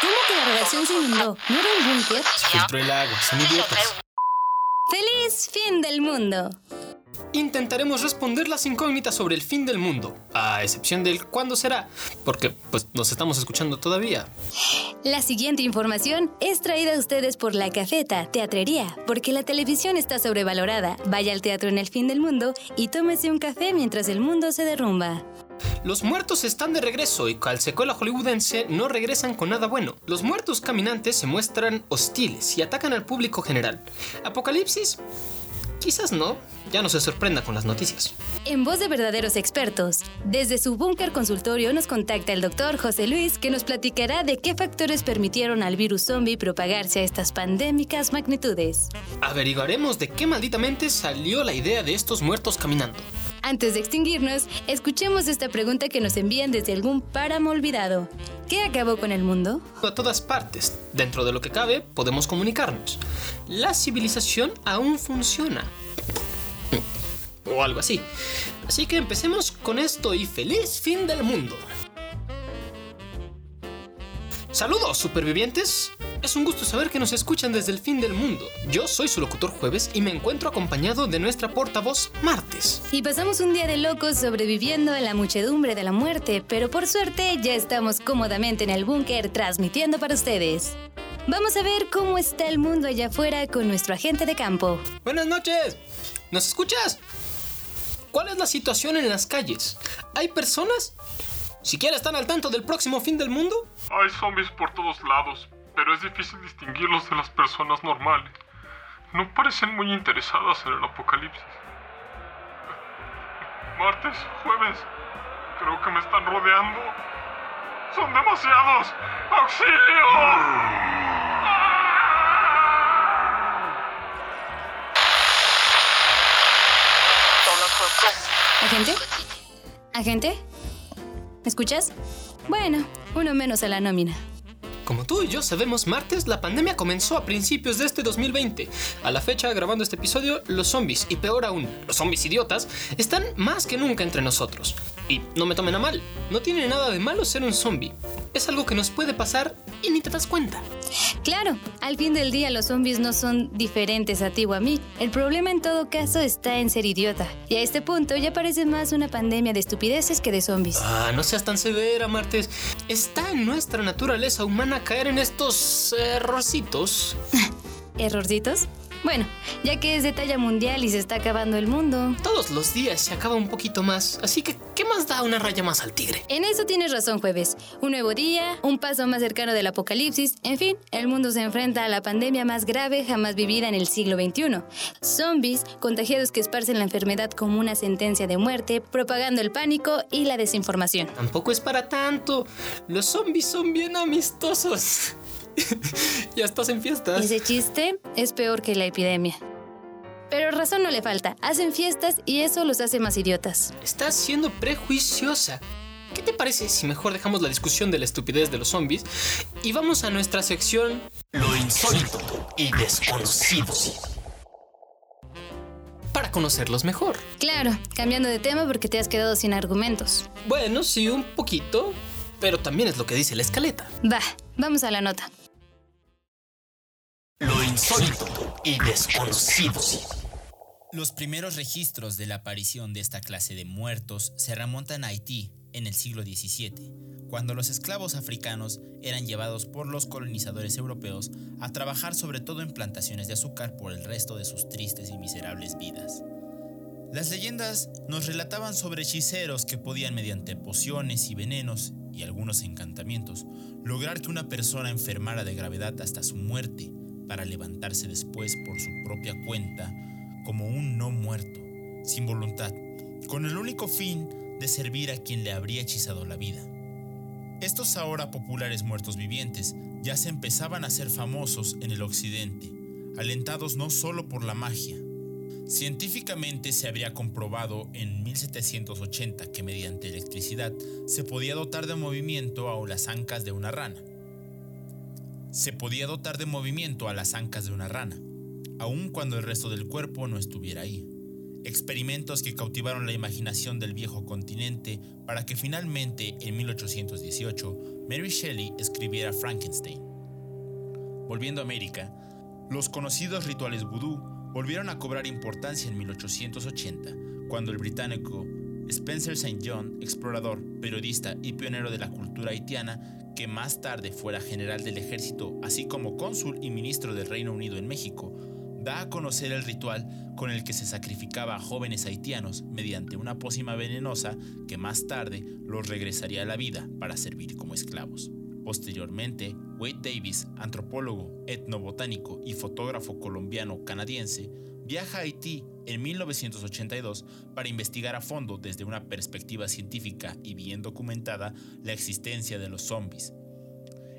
¿Cómo que la redacción se inundó? ¿No era un búnker? Se filtró el agua, son idiotas. ¡Feliz fin del mundo! Intentaremos responder las incógnitas sobre el fin del mundo, a excepción del cuándo será, porque pues nos estamos escuchando todavía. La siguiente información es traída a ustedes por La Cafeta, Teatrería, porque la televisión está sobrevalorada. Vaya al teatro en el fin del mundo y tómese un café mientras el mundo se derrumba. Los muertos están de regreso y al secuela hollywoodense no regresan con nada bueno. Los muertos caminantes se muestran hostiles y atacan al público general. Apocalipsis Quizás no, ya no se sorprenda con las noticias. En voz de verdaderos expertos, desde su búnker consultorio nos contacta el doctor José Luis que nos platicará de qué factores permitieron al virus zombie propagarse a estas pandémicas magnitudes. Averiguaremos de qué malditamente salió la idea de estos muertos caminando. Antes de extinguirnos, escuchemos esta pregunta que nos envían desde algún páramo olvidado. ¿Qué acabó con el mundo? A todas partes, dentro de lo que cabe, podemos comunicarnos. La civilización aún funciona. O algo así. Así que empecemos con esto y feliz fin del mundo. Saludos, supervivientes. Es un gusto saber que nos escuchan desde el fin del mundo. Yo soy su locutor Jueves y me encuentro acompañado de nuestra portavoz Martes. Y pasamos un día de locos sobreviviendo en la muchedumbre de la muerte, pero por suerte ya estamos cómodamente en el búnker transmitiendo para ustedes. Vamos a ver cómo está el mundo allá afuera con nuestro agente de campo. Buenas noches. ¿Nos escuchas? ¿Cuál es la situación en las calles? ¿Hay personas? ¿Siquiera están al tanto del próximo fin del mundo? Hay zombies por todos lados, pero es difícil distinguirlos de las personas normales. No parecen muy interesadas en el apocalipsis. Martes, jueves, creo que me están rodeando. ¡Son demasiados! ¡Auxilio! ¿Agente? ¿Agente? ¿Me escuchas? Bueno, uno menos a la nómina. Como tú y yo sabemos, martes la pandemia comenzó a principios de este 2020. A la fecha, grabando este episodio, los zombies, y peor aún, los zombies idiotas, están más que nunca entre nosotros. Y no me tomen a mal, no tiene nada de malo ser un zombie. Es algo que nos puede pasar y ni te das cuenta. Claro, al fin del día los zombies no son diferentes a ti o a mí. El problema en todo caso está en ser idiota. Y a este punto ya parece más una pandemia de estupideces que de zombies. Ah, no seas tan severa, Martes. Está en nuestra naturaleza humana caer en estos errorcitos. ¿Errorcitos? Bueno, ya que es de talla mundial y se está acabando el mundo. Todos los días se acaba un poquito más, así que ¿qué más da una raya más al tigre? En eso tienes razón, jueves. Un nuevo día, un paso más cercano del apocalipsis, en fin, el mundo se enfrenta a la pandemia más grave jamás vivida en el siglo XXI. Zombies, contagiados que esparcen la enfermedad como una sentencia de muerte, propagando el pánico y la desinformación. Tampoco es para tanto. Los zombies son bien amistosos. ya estás en fiestas. Ese chiste es peor que la epidemia. Pero razón no le falta. Hacen fiestas y eso los hace más idiotas. Estás siendo prejuiciosa. ¿Qué te parece si mejor dejamos la discusión de la estupidez de los zombies y vamos a nuestra sección Lo insólito y desconocido? Para conocerlos mejor. Claro, cambiando de tema porque te has quedado sin argumentos. Bueno, sí, un poquito, pero también es lo que dice la escaleta. Va, vamos a la nota. Lo insólito y desconocido. Los primeros registros de la aparición de esta clase de muertos se remontan a Haití en el siglo XVII, cuando los esclavos africanos eran llevados por los colonizadores europeos a trabajar sobre todo en plantaciones de azúcar por el resto de sus tristes y miserables vidas. Las leyendas nos relataban sobre hechiceros que podían mediante pociones y venenos y algunos encantamientos lograr que una persona enfermara de gravedad hasta su muerte para levantarse después por su propia cuenta como un no muerto, sin voluntad, con el único fin de servir a quien le habría hechizado la vida. Estos ahora populares muertos vivientes ya se empezaban a ser famosos en el occidente, alentados no solo por la magia. Científicamente se habría comprobado en 1780 que mediante electricidad se podía dotar de movimiento a las ancas de una rana. Se podía dotar de movimiento a las ancas de una rana, aun cuando el resto del cuerpo no estuviera ahí. experimentos que cautivaron la imaginación del viejo continente para que finalmente en 1818 Mary Shelley escribiera Frankenstein. Volviendo a América, los conocidos rituales vudú volvieron a cobrar importancia en 1880, cuando el británico Spencer St. John, explorador, periodista y pionero de la cultura haitiana, que más tarde fuera general del ejército, así como cónsul y ministro del Reino Unido en México, da a conocer el ritual con el que se sacrificaba a jóvenes haitianos mediante una pócima venenosa que más tarde los regresaría a la vida para servir como esclavos. Posteriormente, Wade Davis, antropólogo, etnobotánico y fotógrafo colombiano-canadiense, viaja a Haití en 1982 para investigar a fondo desde una perspectiva científica y bien documentada la existencia de los zombies.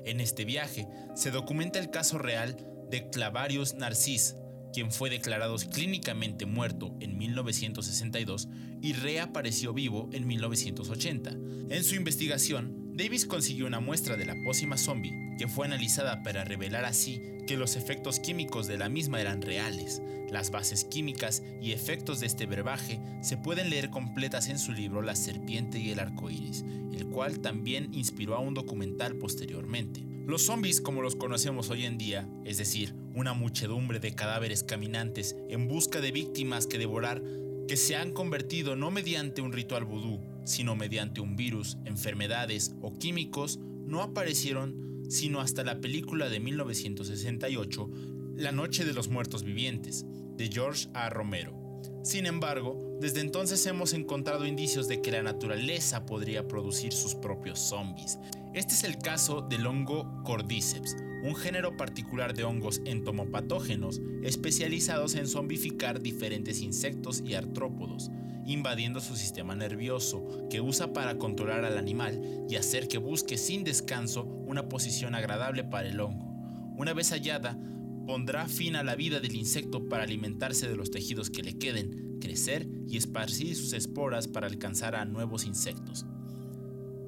En este viaje se documenta el caso real de Clavarius Narcís, quien fue declarado clínicamente muerto en 1962 y reapareció vivo en 1980. En su investigación, Davis consiguió una muestra de la pócima zombie que fue analizada para revelar así que los efectos químicos de la misma eran reales. Las bases químicas y efectos de este brebaje se pueden leer completas en su libro La serpiente y el arco iris, el cual también inspiró a un documental posteriormente. Los zombies como los conocemos hoy en día, es decir, una muchedumbre de cadáveres caminantes en busca de víctimas que devorar, que se han convertido no mediante un ritual vudú, sino mediante un virus, enfermedades o químicos, no aparecieron sino hasta la película de 1968, La Noche de los Muertos Vivientes, de George A. Romero. Sin embargo, desde entonces hemos encontrado indicios de que la naturaleza podría producir sus propios zombies. Este es el caso del hongo Cordyceps, un género particular de hongos entomopatógenos especializados en zombificar diferentes insectos y artrópodos invadiendo su sistema nervioso, que usa para controlar al animal y hacer que busque sin descanso una posición agradable para el hongo. Una vez hallada, pondrá fin a la vida del insecto para alimentarse de los tejidos que le queden, crecer y esparcir sus esporas para alcanzar a nuevos insectos.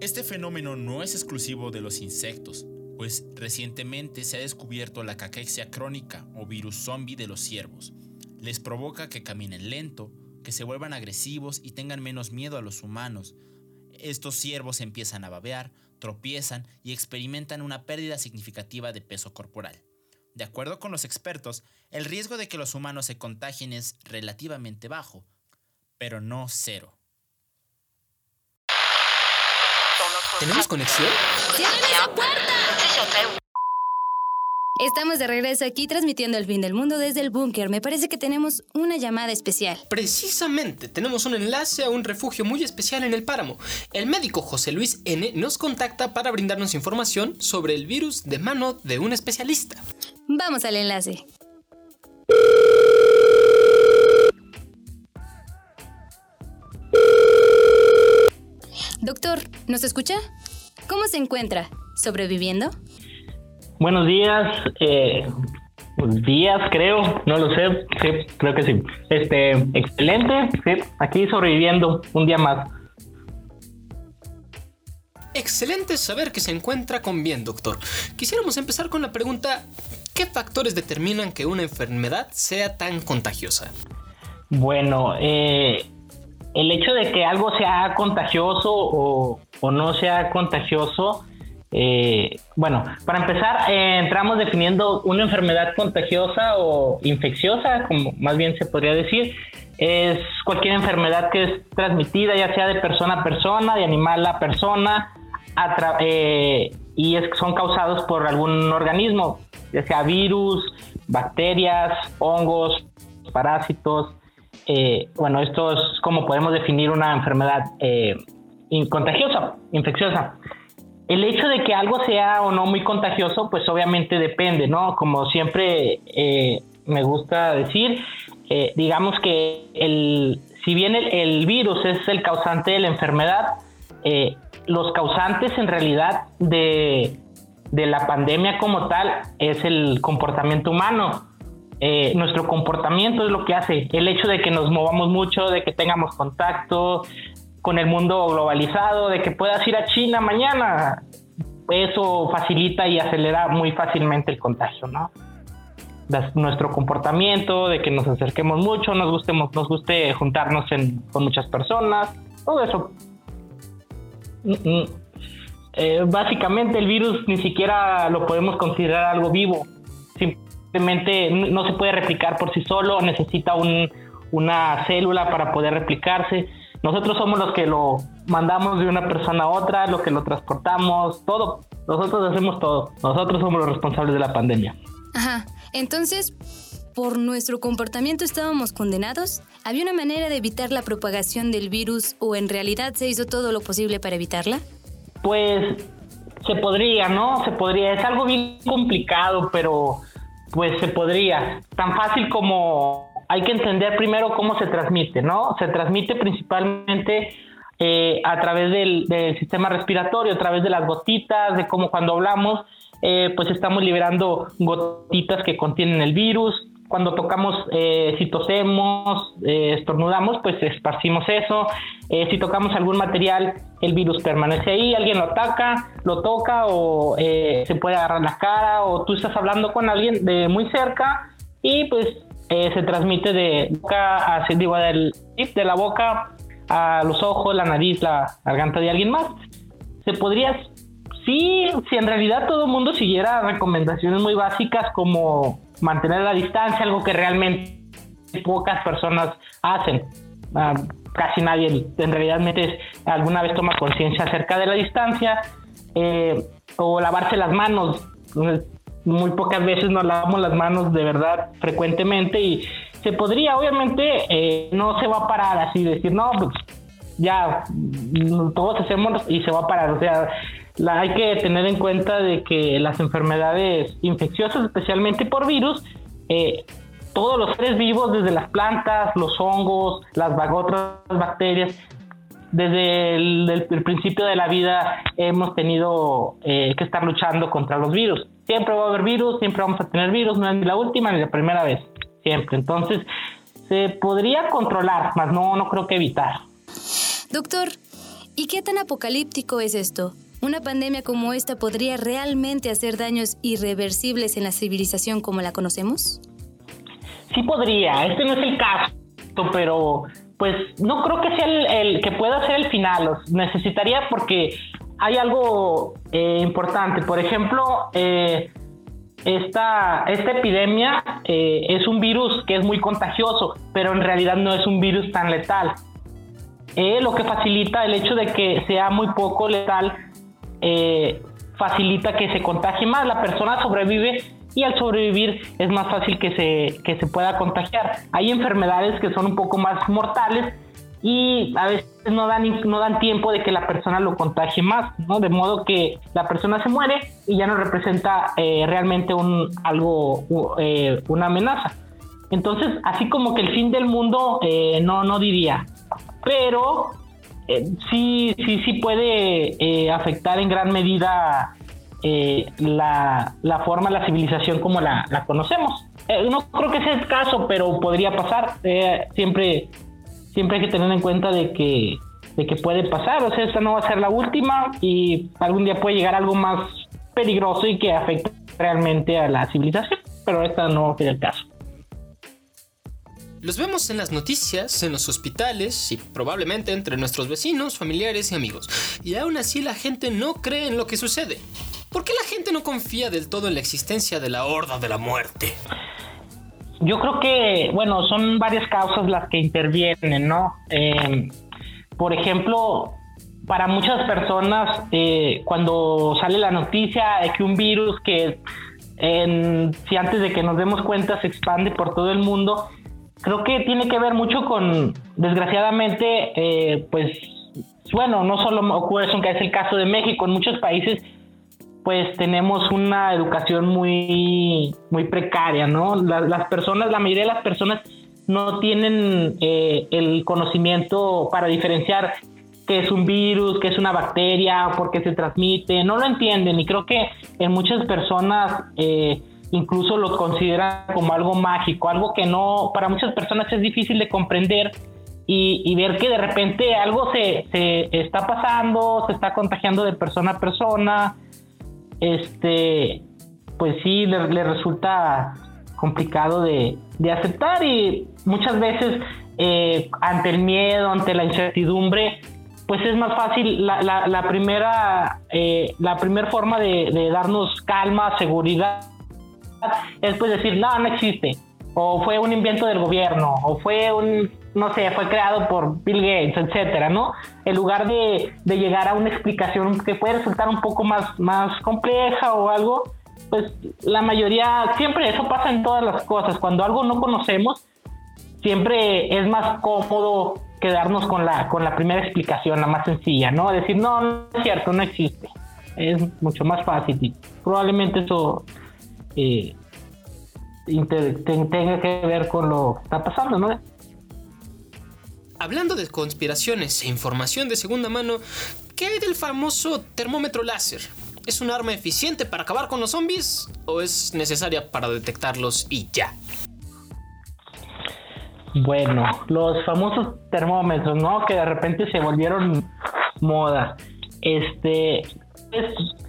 Este fenómeno no es exclusivo de los insectos, pues recientemente se ha descubierto la caquexia crónica o virus zombie de los ciervos. Les provoca que caminen lento, que se vuelvan agresivos y tengan menos miedo a los humanos. Estos ciervos empiezan a babear, tropiezan y experimentan una pérdida significativa de peso corporal. De acuerdo con los expertos, el riesgo de que los humanos se contagien es relativamente bajo, pero no cero. ¿Tenemos conexión? ¡Cierren puerta! Estamos de regreso aquí transmitiendo el fin del mundo desde el búnker. Me parece que tenemos una llamada especial. Precisamente, tenemos un enlace a un refugio muy especial en el páramo. El médico José Luis N nos contacta para brindarnos información sobre el virus de mano de un especialista. Vamos al enlace. Doctor, ¿nos escucha? ¿Cómo se encuentra? ¿Sobreviviendo? Buenos días, eh, días creo, no lo sé, sí, creo que sí. Este, excelente, sí, aquí sobreviviendo un día más. Excelente saber que se encuentra con bien, doctor. Quisiéramos empezar con la pregunta, ¿qué factores determinan que una enfermedad sea tan contagiosa? Bueno, eh, el hecho de que algo sea contagioso o, o no sea contagioso eh, bueno, para empezar, eh, entramos definiendo una enfermedad contagiosa o infecciosa, como más bien se podría decir. Es cualquier enfermedad que es transmitida, ya sea de persona a persona, de animal a persona, eh, y es, son causados por algún organismo, ya sea virus, bacterias, hongos, parásitos. bueno, esto es como podemos definir una enfermedad contagiosa, infecciosa. El hecho de que algo sea o no muy contagioso, pues obviamente depende, ¿no? Como siempre eh, me gusta decir, eh, digamos que el, si bien el, virus es el causante de la enfermedad, eh, los causantes en realidad de, de, la pandemia como tal es el comportamiento humano. nuestro comportamiento es lo que hace el hecho de que nos movamos mucho, de que tengamos contacto, con el mundo globalizado, de que puedas ir a China mañana, eso facilita y acelera muy fácilmente el contagio, ¿no? nuestro comportamiento, de que nos acerquemos mucho, nos gustemos, nos guste juntarnos con muchas personas, todo eso. Mm, mm. Eh, básicamente el virus ni siquiera lo podemos considerar algo vivo. Simplemente no se puede replicar por sí solo, necesita una célula para poder replicarse. Nosotros somos los que lo mandamos de una persona a otra, lo que lo transportamos, todo. Nosotros hacemos todo. Nosotros somos los responsables de la pandemia. Ajá. Entonces, ¿por nuestro comportamiento estábamos condenados? ¿Había una manera de evitar la propagación del virus o en realidad se hizo todo lo posible para evitarla? Pues se podría, ¿no? Se podría. Es algo bien complicado, pero pues se podría. Tan fácil como hay que entender primero cómo se transmite, ¿no? Se transmite principalmente eh, a través del, sistema respiratorio, a través de las gotitas, de cómo cuando hablamos, eh, pues estamos liberando gotitas que contienen el virus. Cuando tocamos, eh, si tosemos, estornudamos, pues esparcimos eso. si tocamos algún material, el virus permanece ahí, alguien lo ataca, lo toca o se puede agarrar la cara o tú estás hablando con alguien de muy cerca y pues se transmite de boca hacia, digo, del, de la boca a los ojos, la nariz, la garganta de alguien más. Se podría, sí, si en realidad todo el mundo siguiera recomendaciones muy básicas como mantener la distancia, algo que realmente pocas personas hacen. Ah, casi nadie en realidad alguna vez toma conciencia acerca de la distancia eh, o lavarse las manos. Muy pocas veces nos lavamos las manos de verdad frecuentemente y se podría, obviamente, eh, no se va a parar así, decir, no, pues ya todos hacemos y se va a parar. O sea, hay que tener en cuenta de que las enfermedades infecciosas, especialmente por virus, eh, todos los seres vivos, desde las plantas, los hongos, las otras bacterias, desde el, principio de la vida hemos tenido eh, que estar luchando contra los virus. Siempre va a haber virus, siempre vamos a tener virus, no es ni la última ni la primera vez siempre. Entonces, se podría controlar, mas no, no creo que evitar. Doctor, ¿y qué tan apocalíptico es esto? ¿Una pandemia como esta podría realmente hacer daños irreversibles en la civilización como la conocemos? Sí podría, este no es el caso, pero pues no creo que sea el, que pueda ser el final. necesitaría porque hay algo eh, importante. Por ejemplo, eh, esta, esta epidemia eh, es un virus que es muy contagioso, pero en realidad no es un virus tan letal. Lo que facilita el hecho de que sea muy poco letal, facilita que se contagie más. La persona sobrevive y al sobrevivir es más fácil que se, que se pueda contagiar. Hay enfermedades que son un poco más mortales y a veces no dan, no dan tiempo de que la persona lo contagie más, ¿no? De modo que la persona se muere y ya no representa eh, realmente un, algo, eh, una amenaza. Entonces, así como que el fin del mundo, eh, no, no diría, pero sí, sí, sí puede afectar en gran medida la, la, forma, la civilización como la, la conocemos. no creo que sea el caso, pero podría pasar. siempre siempre hay que tener en cuenta de que, de que puede pasar, o sea, esta no va a ser la última y algún día puede llegar algo más peligroso y que afecte realmente a la civilización, pero esta no es el caso. Los vemos en las noticias, en los hospitales y probablemente entre nuestros vecinos, familiares y amigos. Y aún así la gente no cree en lo que sucede. ¿Por qué la gente no confía del todo en la existencia de la horda de la muerte? Yo creo que, bueno, son varias causas las que intervienen, ¿no? Eh, por ejemplo, para muchas personas, eh, cuando sale la noticia de que un virus que si antes de que nos demos cuenta se expande por todo el mundo, creo que tiene que ver mucho con, desgraciadamente, eh, pues, bueno, no solo ocurre eso, que es el caso de México, en muchos países pues tenemos una educación muy, muy precaria, ¿no? las personas, la mayoría de las personas no tienen eh, el conocimiento para diferenciar qué es un virus, qué es una bacteria, por qué se transmite, no lo entienden y creo que en muchas personas eh, incluso lo consideran como algo mágico, algo que no, para muchas personas es difícil de comprender y, y, ver que de repente algo se, se, está pasando, se está contagiando de persona a persona, este, pues sí, le, resulta complicado de, aceptar y muchas veces eh, ante el miedo, ante la incertidumbre, pues es más fácil la, la, primera eh, la primera forma de, darnos calma, seguridad, es pues decir, no, no existe, o fue un invento del gobierno, o fue un, no sé, fue creado por Bill Gates, etcétera, ¿no? En lugar de, de llegar a una explicación que puede resultar un poco más, más compleja o algo, pues la mayoría, siempre eso pasa en todas las cosas, cuando algo no conocemos, siempre es más cómodo quedarnos con la, con la primera explicación, la más sencilla, ¿no? Decir, no, no es cierto, no existe. Es mucho más fácil y probablemente eso eh, tenga que ver con lo que está pasando, ¿no? Hablando de conspiraciones e información de segunda mano, ¿qué hay del famoso termómetro láser? ¿Es un arma eficiente para acabar con los zombies o es necesaria para detectarlos y ya? Bueno, los famosos termómetros, ¿no? Que de repente se volvieron moda. Este,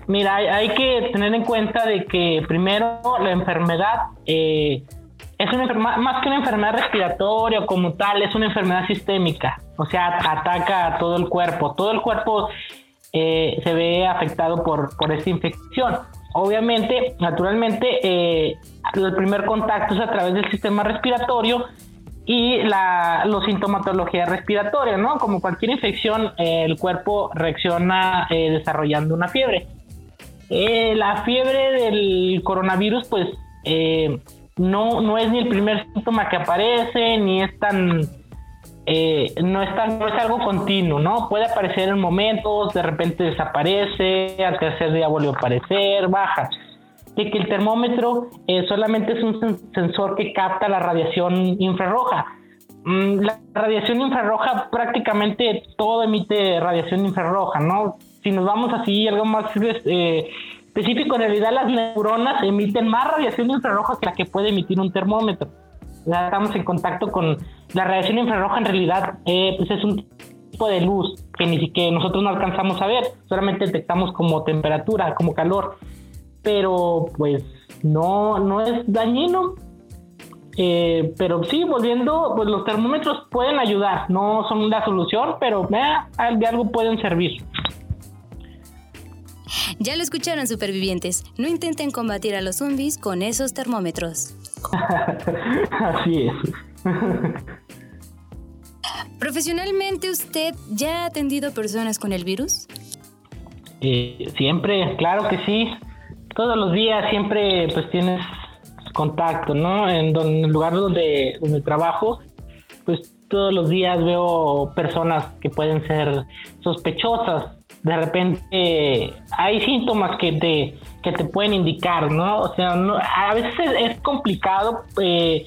mira, hay, que tener en cuenta de que primero la enfermedad eh, es una más que una enfermedad respiratoria como tal, es una enfermedad sistémica. O sea, ataca a todo el cuerpo. Todo el cuerpo eh, se ve afectado por, por esta infección. Obviamente, naturalmente, eh, el primer contacto es a través del sistema respiratorio y la los sintomatología respiratoria, ¿no? Como cualquier infección, eh, el cuerpo reacciona eh, desarrollando una fiebre. Eh, la fiebre del coronavirus, pues, no, no es ni el primer síntoma que aparece, ni es tan... no, es tan, no es algo continuo, ¿no? Puede aparecer en momentos, de repente desaparece, al tercer día vuelve a aparecer, baja de que el termómetro eh, solamente es un sensor que capta la radiación infrarroja. Mm, la radiación infrarroja prácticamente todo emite radiación infrarroja, ¿no? Si nos vamos así, algo más eh, específico, en realidad las neuronas emiten más radiación infrarroja que la que puede emitir un termómetro. Ya estamos en contacto con la radiación infrarroja, en realidad eh, pues es un tipo de luz que ni siquiera nosotros no alcanzamos a ver, solamente detectamos como temperatura, como calor pero pues no, no es dañino. Eh, pero sí, volviendo, pues los termómetros pueden ayudar, no son la solución, pero eh, de algo pueden servir. Ya lo escucharon supervivientes, no intenten combatir a los zombies con esos termómetros. Así es. Profesionalmente, ¿usted ya ha atendido personas con el virus? Eh, siempre, claro que sí todos los días siempre pues tienes contacto, ¿no? En, el lugar donde, donde trabajo, pues todos los días veo personas que pueden ser sospechosas. De repente hay síntomas que te, que te pueden indicar, ¿no? O sea, a veces es, complicado eh,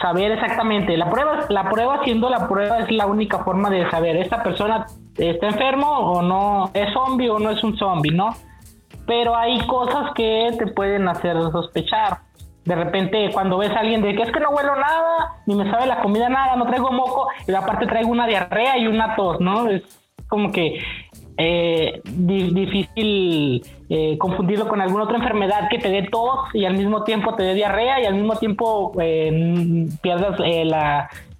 saber exactamente. La prueba, la prueba siendo la prueba es la única forma de saber, ¿esta persona está enfermo o no? ¿Es zombie o no es un zombie, no? pero hay cosas que te pueden hacer sospechar. De repente, cuando ves a alguien de que es que no huelo nada, ni me sabe la comida nada, no traigo moco, y aparte traigo una diarrea y una tos, ¿no? Es como que eh, difícil eh, confundirlo con alguna otra enfermedad que te dé tos y al mismo tiempo te dé diarrea y al mismo tiempo eh, pierdas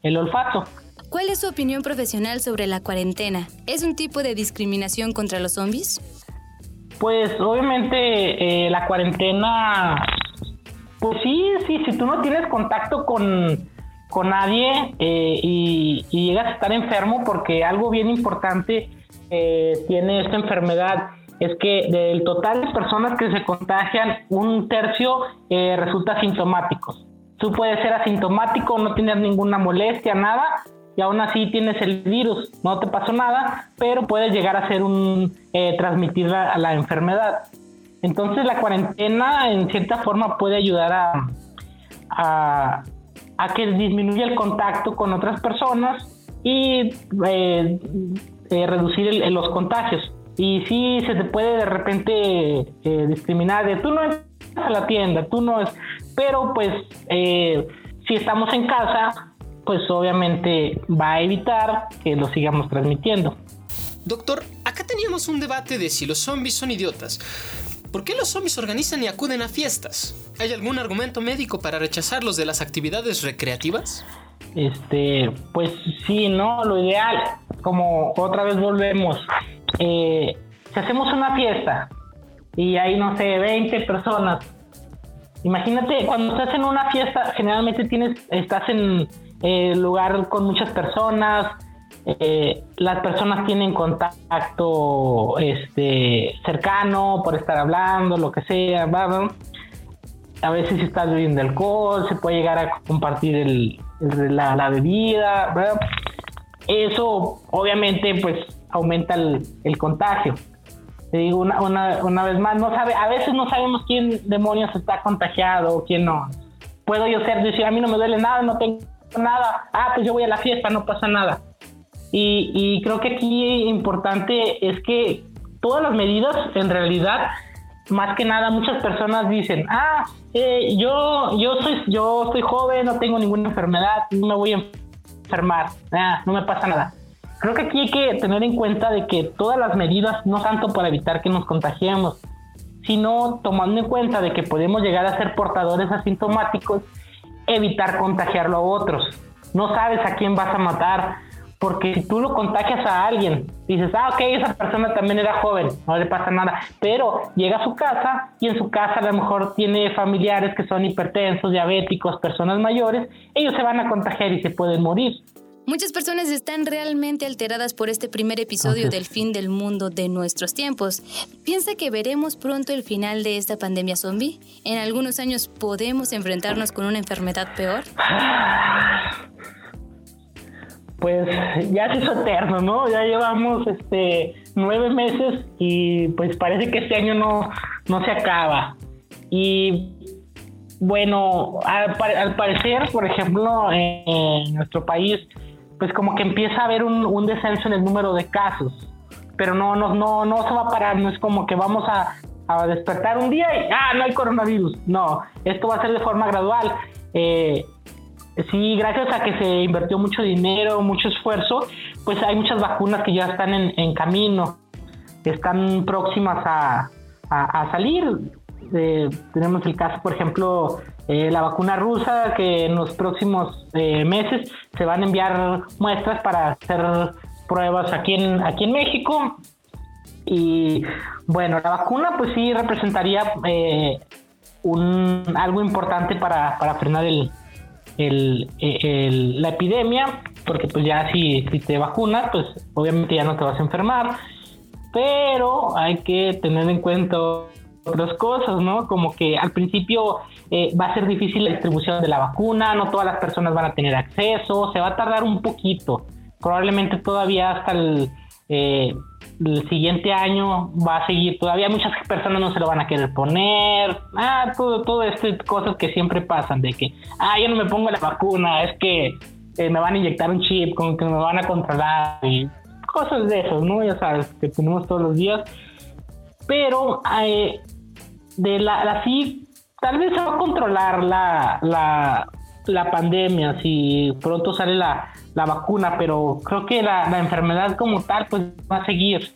el olfato. ¿Cuál es su opinión profesional sobre la cuarentena? ¿Es un tipo de discriminación contra los zombies? Pues obviamente eh, la cuarentena, pues sí, sí, si tú no tienes contacto con, nadie eh, y, llegas a estar enfermo, porque algo bien importante eh, tiene esta enfermedad es que del total de personas que se contagian, un tercio resulta asintomático. Tú puedes ser asintomático, no tienes ninguna molestia, nada, y aún así tienes el virus, no te pasó nada, pero puedes llegar a ser un eh, transmitir la, la, enfermedad. Entonces la cuarentena en cierta forma puede ayudar a, a, que disminuya el contacto con otras personas y eh, eh, reducir los contagios. Y sí se te puede de repente discriminar de tú no entras a la tienda, tú no es, pero pues si estamos en casa, pues obviamente va a evitar que lo sigamos transmitiendo. Doctor, acá teníamos un debate de si los zombies son idiotas. ¿por qué los zombies organizan y acuden a fiestas? ¿Hay algún argumento médico para rechazarlos de las actividades recreativas? Este, pues sí, ¿no? Lo ideal, como otra vez volvemos, eh, si hacemos una fiesta y hay, no sé, 20 personas, imagínate, cuando estás en una fiesta, generalmente tienes, estás en eh, lugar con muchas personas, eh, las personas tienen contacto este, cercano por estar hablando, lo que sea, a veces estás bebiendo alcohol, se puede llegar a compartir el, la, bebida, eso obviamente pues aumenta el, contagio. Te digo una, una, una, vez más, no sabe, a veces no sabemos quién demonios está contagiado o quién no. Puedo yo ser, decir, a mí no me duele nada, no tengo nada, ah, pues yo voy a la fiesta, no pasa nada. Y, y creo que aquí importante es que todas las medidas en realidad más que nada muchas personas dicen, ah, eh, yo, yo soy, yo soy joven, no tengo ninguna enfermedad, no me voy a enfermar, ah, no me pasa nada. Creo que aquí hay que tener en cuenta de que todas las medidas, no tanto para evitar que nos contagiemos, sino tomando en cuenta de que podemos llegar a ser portadores asintomáticos, evitar contagiarlo a otros. No sabes a quién vas a matar, porque si tú lo contagias a alguien, dices, ah, ok, esa persona también era joven, no le pasa nada, pero llega a su casa y en su casa a lo mejor tiene familiares que son hipertensos, diabéticos, personas mayores, ellos se van a contagiar y se pueden morir. Muchas personas están realmente alteradas por este primer episodio del fin del mundo de nuestros tiempos. ¿Piensa que veremos pronto el final de esta pandemia zombie? ¿En algunos años podemos enfrentarnos con una enfermedad peor? pues ya se hizo eterno, ¿no? Ya llevamos este nueve meses y pues parece que este año no, no se acaba. Y bueno, al, parecer, por ejemplo, en, nuestro país, pues como que empieza a haber un, descenso en el número de casos, pero no, no, no, no se va a parar, no es como que vamos a, a despertar un día y, ah, no hay coronavirus. No, esto va a ser de forma gradual. Eh, sí, gracias a que se invirtió mucho dinero, mucho esfuerzo, pues hay muchas vacunas que ya están en, camino, están próximas a, salir. Eh, tenemos el caso, por ejemplo, eh, la vacuna rusa, que en los próximos eh, meses se van a enviar muestras para hacer pruebas aquí en, aquí en México. Y bueno, la vacuna pues sí representaría un, algo importante para frenar el, el, la epidemia, porque pues ya si, si te vacunas, pues obviamente ya no te vas a enfermar, pero hay que tener en cuenta otras cosas, ¿no? Como que al principio eh, va a ser difícil la distribución de la vacuna, no todas las personas van a tener acceso, se va a tardar un poquito, probablemente todavía hasta el, eh, el siguiente año va a seguir, todavía muchas personas no se lo van a querer poner, ah, todo, todo este cosas que siempre pasan, de que, ah, yo no me pongo la vacuna, es que eh, me van a inyectar un chip, como que me van a controlar, y cosas de esos, ¿no? Ya sabes, que tenemos todos los días, pero eh, de la, así, tal vez se va a controlar la, la, la pandemia, si pronto sale la, la vacuna, pero creo que la, la, enfermedad como tal pues va a seguir.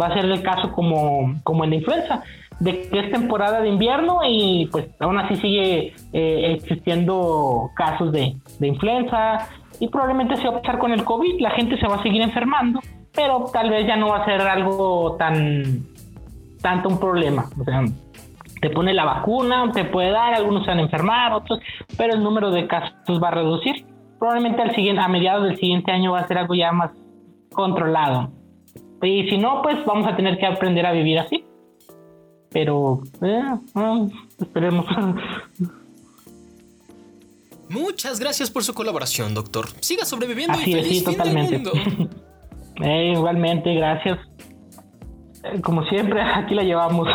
Va a ser el caso como, como en la influenza, de que es temporada de invierno y pues aún así sigue eh, existiendo casos de, de, influenza y probablemente se va a pasar con el COVID, la gente se va a seguir enfermando, pero tal vez ya no va a ser algo tan tanto un problema. O sea, te pone la vacuna, te puede dar, algunos se van a enfermar, otros, pero el número de casos va a reducir. Probablemente al siguiente, a mediados del siguiente año va a ser algo ya más controlado. Y si no, pues vamos a tener que aprender a vivir así. Pero, eh, eh esperemos. Muchas gracias por su colaboración, doctor. Siga sobreviviendo y feliz totalmente. eh, igualmente, gracias. Como siempre, aquí la llevamos.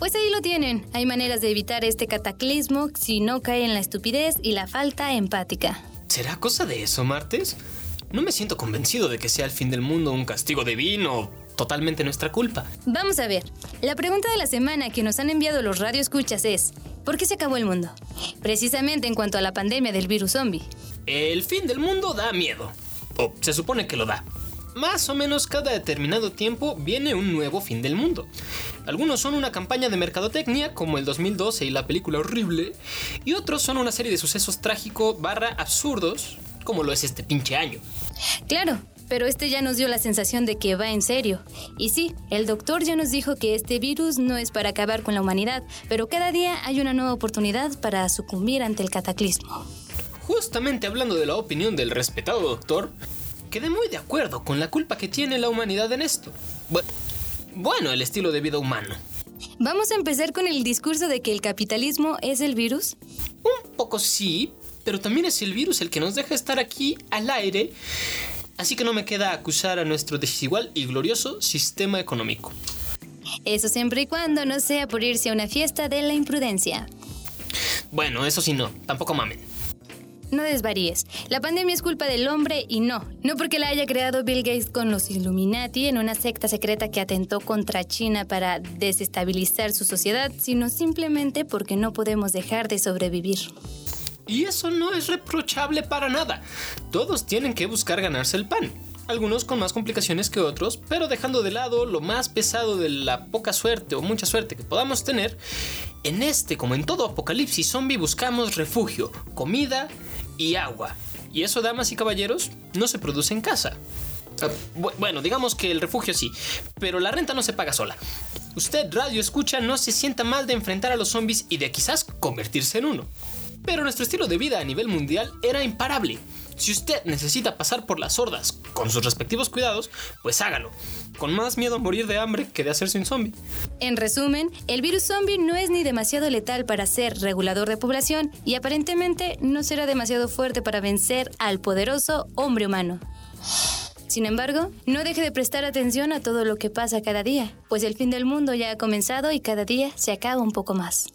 Pues ahí lo tienen. Hay maneras de evitar este cataclismo si no cae en la estupidez y la falta empática. ¿Será cosa de eso, Martes? No me siento convencido de que sea el fin del mundo un castigo divino, totalmente nuestra culpa. Vamos a ver. La pregunta de la semana que nos han enviado los radioescuchas es: ¿por qué se acabó el mundo? Precisamente en cuanto a la pandemia del virus zombie. El fin del mundo da miedo. O se supone que lo da. Más o menos cada determinado tiempo viene un nuevo fin del mundo. Algunos son una campaña de mercadotecnia, como el 2012 y la película horrible, y otros son una serie de sucesos trágicos barra absurdos, como lo es este pinche año. Claro, pero este ya nos dio la sensación de que va en serio. Y sí, el doctor ya nos dijo que este virus no es para acabar con la humanidad, pero cada día hay una nueva oportunidad para sucumbir ante el cataclismo. Justamente hablando de la opinión del respetado doctor, quedé muy de acuerdo con la culpa que tiene la humanidad en esto. bueno, el estilo de vida humano. ¿Vamos a empezar con el discurso de que el capitalismo es el virus? Un poco sí, pero también es el virus el que nos deja estar aquí al aire. Así que no me queda acusar a nuestro desigual y glorioso sistema económico. Eso siempre y cuando no sea por irse a una fiesta de la imprudencia. Bueno, eso sí no, tampoco mamen. No desvaríes. La pandemia es culpa del hombre y no. No porque la haya creado Bill Gates con los Illuminati en una secta secreta que atentó contra China para desestabilizar su sociedad, sino simplemente porque no podemos dejar de sobrevivir. Y eso no es reprochable para nada. Todos tienen que buscar ganarse el pan. Algunos con más complicaciones que otros, pero dejando de lado lo más pesado de la poca suerte o mucha suerte que podamos tener, en este como en todo apocalipsis zombie buscamos refugio, comida y agua. Y eso, damas y caballeros, no se produce en casa. Ah, bueno, digamos que el refugio sí, pero la renta no se paga sola. Usted, radio escucha, no se sienta mal de enfrentar a los zombies y de quizás convertirse en uno. Pero nuestro estilo de vida a nivel mundial era imparable. Si usted necesita pasar por las hordas con sus respectivos cuidados, pues hágalo. Con más miedo a morir de hambre que de hacerse un zombie. En resumen, el virus zombie no es ni demasiado letal para ser regulador de población y aparentemente no será demasiado fuerte para vencer al poderoso hombre humano. Sin embargo, no deje de prestar atención a todo lo que pasa cada día, pues el fin del mundo ya ha comenzado y cada día se acaba un poco más.